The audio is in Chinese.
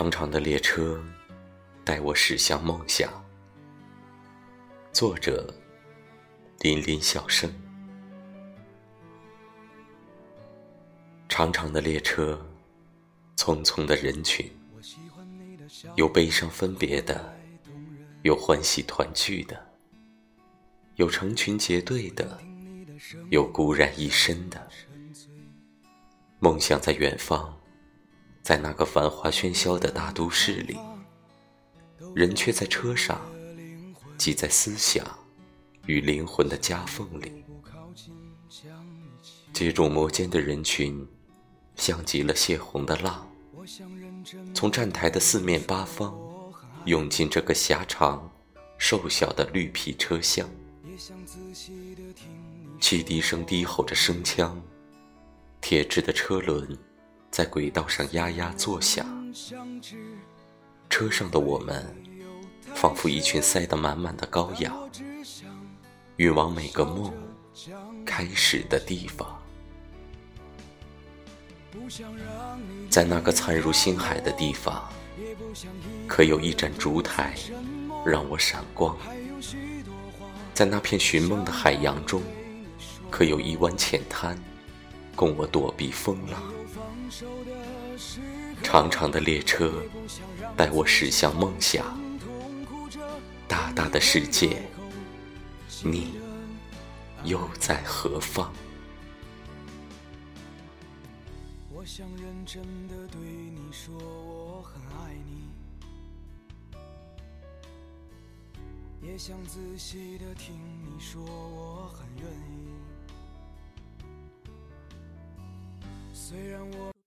长长的列车带我驶向梦想。作者：林林小生。长长的列车，匆匆的人群，有悲伤分别的，有欢喜团聚的，有成群结队的，有孤然一身的。梦想在远方。在那个繁华喧嚣的大都市里，人却在车上，挤在思想与灵魂的夹缝里。接踵摩肩的人群，像极了泄洪的浪，从站台的四面八方，涌进这个狭长、瘦小的绿皮车厢。汽笛声低吼着声腔，铁质的车轮。在轨道上呀呀作响，车上的我们仿佛一群塞得满满的羔羊，运往每个梦开始的地方。在那个灿如星海的地方，可有一盏烛台让我闪光？在那片寻梦的海洋中，可有一湾浅滩供我躲避风浪？长长的列车带我驶向梦想，大大的世界，你又在何方？我想认真的对你说，我很爱你，也想仔细的听你说，我很愿意。虽然我。